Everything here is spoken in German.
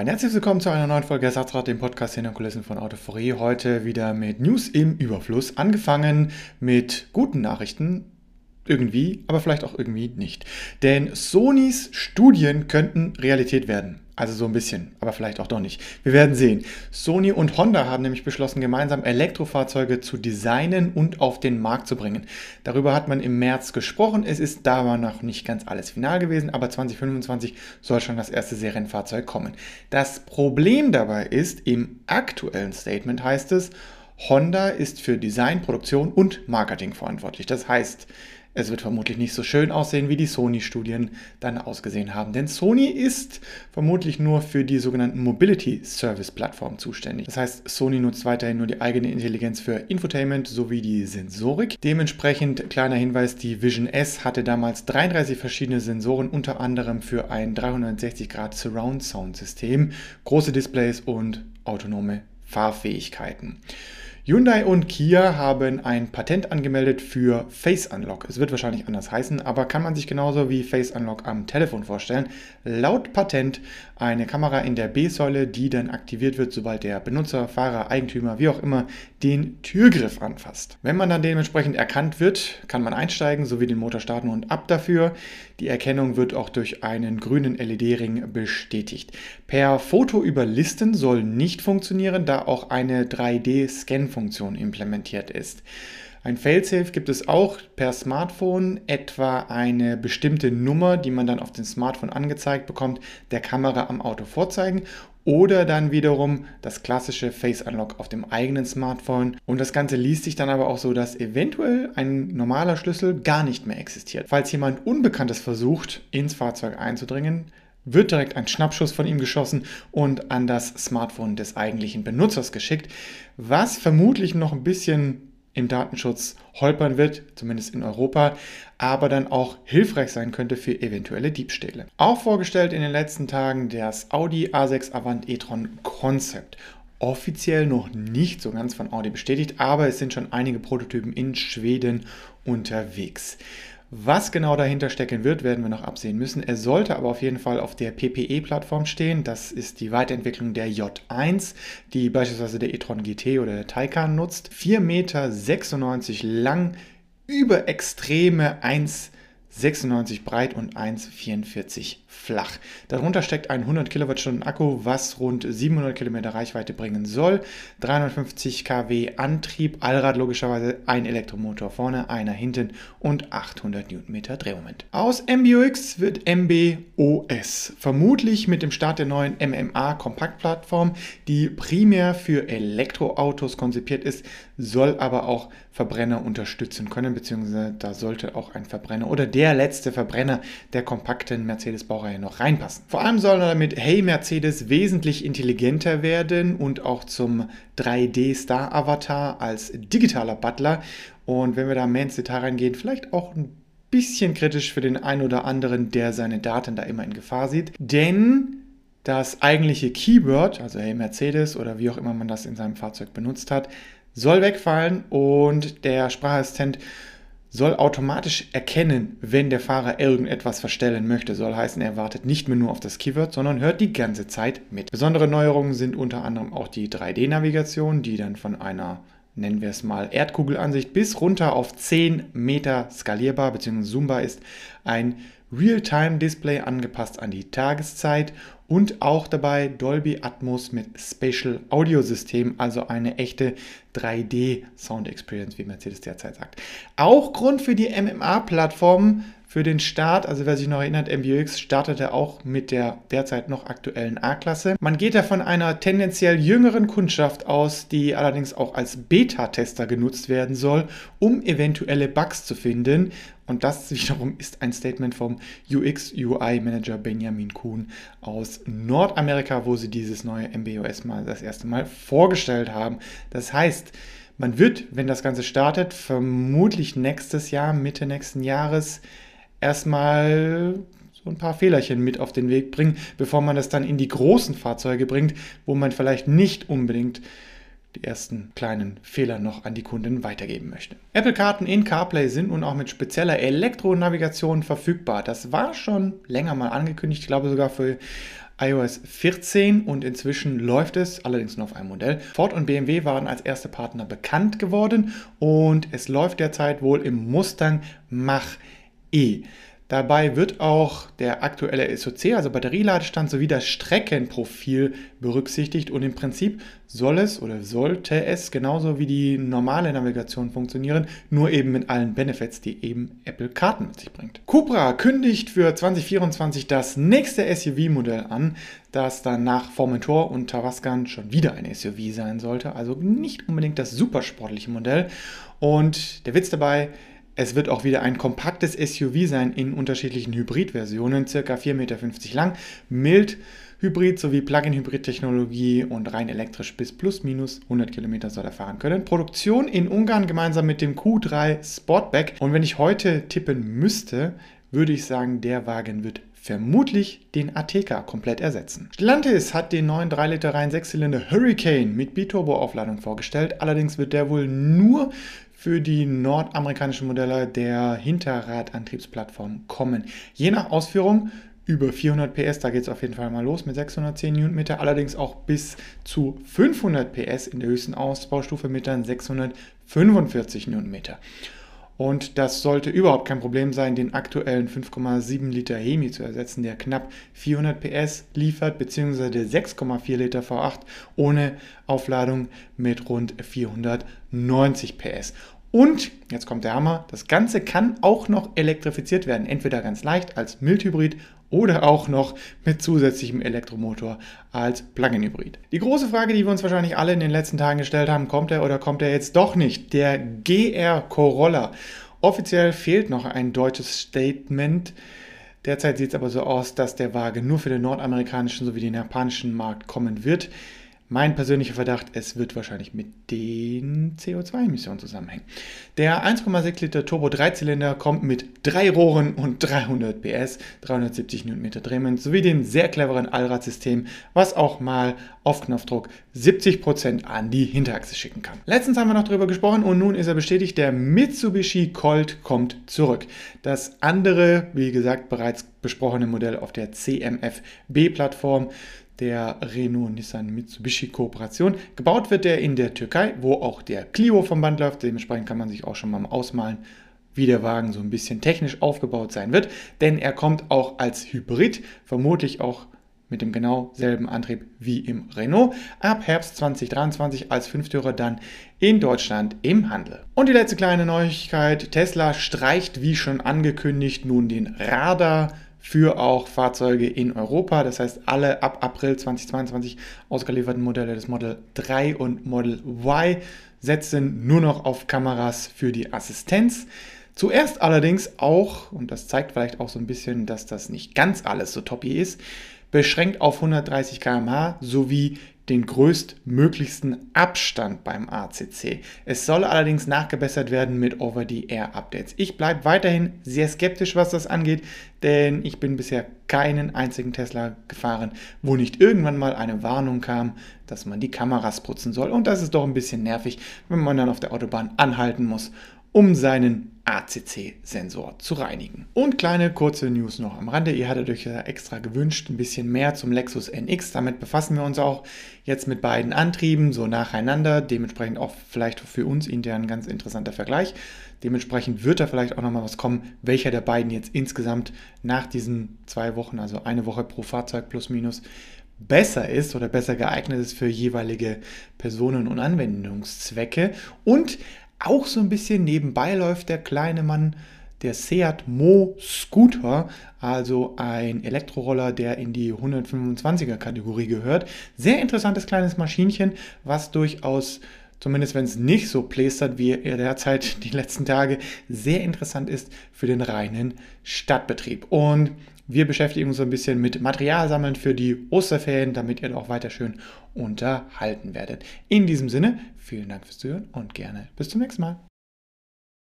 ein herzlich willkommen zu einer neuen Folge Ersatzrad, dem Podcast hinter Kulissen von Autoforie. Heute wieder mit News im Überfluss. Angefangen mit guten Nachrichten, irgendwie, aber vielleicht auch irgendwie nicht. Denn Sonys Studien könnten Realität werden. Also so ein bisschen, aber vielleicht auch doch nicht. Wir werden sehen. Sony und Honda haben nämlich beschlossen, gemeinsam Elektrofahrzeuge zu designen und auf den Markt zu bringen. Darüber hat man im März gesprochen. Es ist da war noch nicht ganz alles final gewesen, aber 2025 soll schon das erste Serienfahrzeug kommen. Das Problem dabei ist, im aktuellen Statement heißt es, Honda ist für Design, Produktion und Marketing verantwortlich. Das heißt, es wird vermutlich nicht so schön aussehen, wie die Sony-Studien dann ausgesehen haben. Denn Sony ist vermutlich nur für die sogenannten Mobility Service Plattformen zuständig. Das heißt, Sony nutzt weiterhin nur die eigene Intelligenz für Infotainment sowie die Sensorik. Dementsprechend, kleiner Hinweis, die Vision S hatte damals 33 verschiedene Sensoren, unter anderem für ein 360 Grad Surround Sound System, große Displays und autonome Fahrfähigkeiten. Hyundai und Kia haben ein Patent angemeldet für Face Unlock. Es wird wahrscheinlich anders heißen, aber kann man sich genauso wie Face Unlock am Telefon vorstellen. Laut Patent eine Kamera in der B-Säule, die dann aktiviert wird, sobald der Benutzer, Fahrer, Eigentümer, wie auch immer, den Türgriff anfasst. Wenn man dann dementsprechend erkannt wird, kann man einsteigen sowie den Motor starten und ab dafür. Die Erkennung wird auch durch einen grünen LED-Ring bestätigt. Per Foto überlisten soll nicht funktionieren, da auch eine 3D-Scan-Funktion implementiert ist. Ein Failsafe gibt es auch per Smartphone, etwa eine bestimmte Nummer, die man dann auf dem Smartphone angezeigt bekommt, der Kamera am Auto vorzeigen oder dann wiederum das klassische Face Unlock auf dem eigenen Smartphone. Und das Ganze liest sich dann aber auch so, dass eventuell ein normaler Schlüssel gar nicht mehr existiert. Falls jemand Unbekanntes versucht, ins Fahrzeug einzudringen, wird direkt ein Schnappschuss von ihm geschossen und an das Smartphone des eigentlichen Benutzers geschickt, was vermutlich noch ein bisschen im Datenschutz holpern wird, zumindest in Europa, aber dann auch hilfreich sein könnte für eventuelle Diebstähle. Auch vorgestellt in den letzten Tagen das Audi A6 Avant e-tron Concept. Offiziell noch nicht so ganz von Audi bestätigt, aber es sind schon einige Prototypen in Schweden unterwegs. Was genau dahinter stecken wird, werden wir noch absehen müssen. Er sollte aber auf jeden Fall auf der PPE-Plattform stehen. Das ist die Weiterentwicklung der J1, die beispielsweise der e-tron GT oder der Taycan nutzt. 4,96 Meter lang, über extreme 1 96 breit und 1,44 flach. Darunter steckt ein 100 Kilowattstunden Akku, was rund 700 Kilometer Reichweite bringen soll. 350 kW Antrieb, Allrad logischerweise, ein Elektromotor vorne, einer hinten und 800 Newtonmeter Drehmoment. Aus MBUX wird MBOS, vermutlich mit dem Start der neuen MMA Kompaktplattform, die primär für Elektroautos konzipiert ist, soll aber auch Verbrenner unterstützen können, beziehungsweise da sollte auch ein Verbrenner oder der letzte Verbrenner der kompakten Mercedes-Baureihe noch reinpassen. Vor allem soll er damit Hey Mercedes wesentlich intelligenter werden und auch zum 3D-Star-Avatar als digitaler Butler. Und wenn wir da mehr ins Detail reingehen, vielleicht auch ein bisschen kritisch für den einen oder anderen, der seine Daten da immer in Gefahr sieht. Denn das eigentliche Keyword, also Hey Mercedes oder wie auch immer man das in seinem Fahrzeug benutzt hat, soll wegfallen und der Sprachassistent soll automatisch erkennen, wenn der Fahrer irgendetwas verstellen möchte. Soll heißen, er wartet nicht mehr nur auf das Keyword, sondern hört die ganze Zeit mit. Besondere Neuerungen sind unter anderem auch die 3D-Navigation, die dann von einer nennen wir es mal Erdkugelansicht bis runter auf 10 Meter skalierbar bzw. zoombar ist. Ein Real-Time-Display angepasst an die Tageszeit und auch dabei Dolby Atmos mit Spatial Audio System, also eine echte 3D Sound Experience, wie Mercedes derzeit sagt. Auch Grund für die MMA-Plattform für den Start, also wer sich noch erinnert, MBUX startete auch mit der derzeit noch aktuellen A-Klasse. Man geht da von einer tendenziell jüngeren Kundschaft aus, die allerdings auch als Beta-Tester genutzt werden soll, um eventuelle Bugs zu finden. Und das wiederum ist ein Statement vom UX-UI-Manager Benjamin Kuhn aus Nordamerika, wo sie dieses neue MBOS mal das erste Mal vorgestellt haben. Das heißt, man wird, wenn das Ganze startet, vermutlich nächstes Jahr, Mitte nächsten Jahres, erstmal so ein paar Fehlerchen mit auf den Weg bringen, bevor man das dann in die großen Fahrzeuge bringt, wo man vielleicht nicht unbedingt die ersten kleinen Fehler noch an die Kunden weitergeben möchte. Apple-Karten in CarPlay sind nun auch mit spezieller Elektronavigation verfügbar. Das war schon länger mal angekündigt, ich glaube sogar für iOS 14 und inzwischen läuft es, allerdings nur auf einem Modell. Ford und BMW waren als erste Partner bekannt geworden und es läuft derzeit wohl im Mustang Mach-E. Dabei wird auch der aktuelle SOC, also Batterieladestand, sowie das Streckenprofil berücksichtigt und im Prinzip soll es oder sollte es genauso wie die normale Navigation funktionieren, nur eben mit allen Benefits, die eben Apple Karten mit sich bringt. Cupra kündigt für 2024 das nächste SUV-Modell an, das dann nach Formentor und Tavascan schon wieder ein SUV sein sollte, also nicht unbedingt das supersportliche Modell. Und der Witz dabei, es wird auch wieder ein kompaktes SUV sein in unterschiedlichen Hybridversionen, circa 4,50 Meter lang, mild Hybrid sowie Plug-in-Hybrid-Technologie und rein elektrisch bis plus minus 100 Kilometer soll er fahren können. Produktion in Ungarn gemeinsam mit dem Q3 Sportback. Und wenn ich heute tippen müsste, würde ich sagen, der Wagen wird vermutlich den Ateca komplett ersetzen. Stellantis hat den neuen 3 Liter Reihen 6-Zylinder Hurricane mit Biturbo-Aufladung vorgestellt. Allerdings wird der wohl nur für die nordamerikanischen Modelle der Hinterradantriebsplattform kommen. Je nach Ausführung über 400 PS, da geht es auf jeden Fall mal los mit 610 Newtonmeter, allerdings auch bis zu 500 PS in der höchsten Ausbaustufe mit dann 645 Newtonmeter. Und das sollte überhaupt kein Problem sein, den aktuellen 5,7 Liter Hemi zu ersetzen, der knapp 400 PS liefert, beziehungsweise der 6,4 Liter V8 ohne Aufladung mit rund 490 PS. Und, jetzt kommt der Hammer, das Ganze kann auch noch elektrifiziert werden, entweder ganz leicht als Mildhybrid oder auch noch mit zusätzlichem Elektromotor als Plug-in-Hybrid. Die große Frage, die wir uns wahrscheinlich alle in den letzten Tagen gestellt haben, kommt er oder kommt er jetzt doch nicht? Der GR Corolla. Offiziell fehlt noch ein deutsches Statement. Derzeit sieht es aber so aus, dass der Wagen nur für den nordamerikanischen sowie den japanischen Markt kommen wird. Mein persönlicher Verdacht, es wird wahrscheinlich mit den CO2-Emissionen zusammenhängen. Der 1,6 Liter Turbo-Dreizylinder kommt mit drei Rohren und 300 PS, 370 Newtonmeter Drehmoment sowie dem sehr cleveren Allradsystem, was auch mal auf Knopfdruck 70% an die Hinterachse schicken kann. Letztens haben wir noch darüber gesprochen und nun ist er bestätigt, der Mitsubishi Colt kommt zurück. Das andere, wie gesagt, bereits besprochene Modell auf der CMF-B-Plattform der Renault-Nissan-Mitsubishi-Kooperation. Gebaut wird er in der Türkei, wo auch der Clio vom Band läuft. Dementsprechend kann man sich auch schon mal ausmalen, wie der Wagen so ein bisschen technisch aufgebaut sein wird. Denn er kommt auch als Hybrid, vermutlich auch mit dem genau selben Antrieb wie im Renault. Ab Herbst 2023 als Fünftürer dann in Deutschland im Handel. Und die letzte kleine Neuigkeit, Tesla streicht wie schon angekündigt nun den Radar für auch Fahrzeuge in Europa. Das heißt, alle ab April 2022 ausgelieferten Modelle des Model 3 und Model Y setzen nur noch auf Kameras für die Assistenz. Zuerst allerdings auch, und das zeigt vielleicht auch so ein bisschen, dass das nicht ganz alles so toppy ist, beschränkt auf 130 km/h sowie den größtmöglichsten Abstand beim ACC. Es soll allerdings nachgebessert werden mit Over-the-Air-Updates. Ich bleibe weiterhin sehr skeptisch, was das angeht, denn ich bin bisher keinen einzigen Tesla gefahren, wo nicht irgendwann mal eine Warnung kam, dass man die Kameras putzen soll. Und das ist doch ein bisschen nervig, wenn man dann auf der Autobahn anhalten muss um seinen ACC-Sensor zu reinigen. Und kleine kurze News noch am Rande. Ihr hattet euch ja extra gewünscht, ein bisschen mehr zum Lexus NX. Damit befassen wir uns auch jetzt mit beiden Antrieben so nacheinander. Dementsprechend auch vielleicht für uns intern ein ganz interessanter Vergleich. Dementsprechend wird da vielleicht auch nochmal was kommen, welcher der beiden jetzt insgesamt nach diesen zwei Wochen, also eine Woche pro Fahrzeug plus minus, besser ist oder besser geeignet ist für jeweilige Personen- und Anwendungszwecke. Und auch so ein bisschen nebenbei läuft der kleine Mann der Seat Mo Scooter, also ein Elektroroller, der in die 125er Kategorie gehört. Sehr interessantes kleines Maschinchen, was durchaus zumindest wenn es nicht so plästert wie er derzeit die letzten Tage, sehr interessant ist für den reinen Stadtbetrieb. Und wir beschäftigen uns ein bisschen mit Materialsammeln für die Osterferien, damit ihr auch weiter schön unterhalten werdet. In diesem Sinne, vielen Dank fürs Zuhören und gerne bis zum nächsten Mal.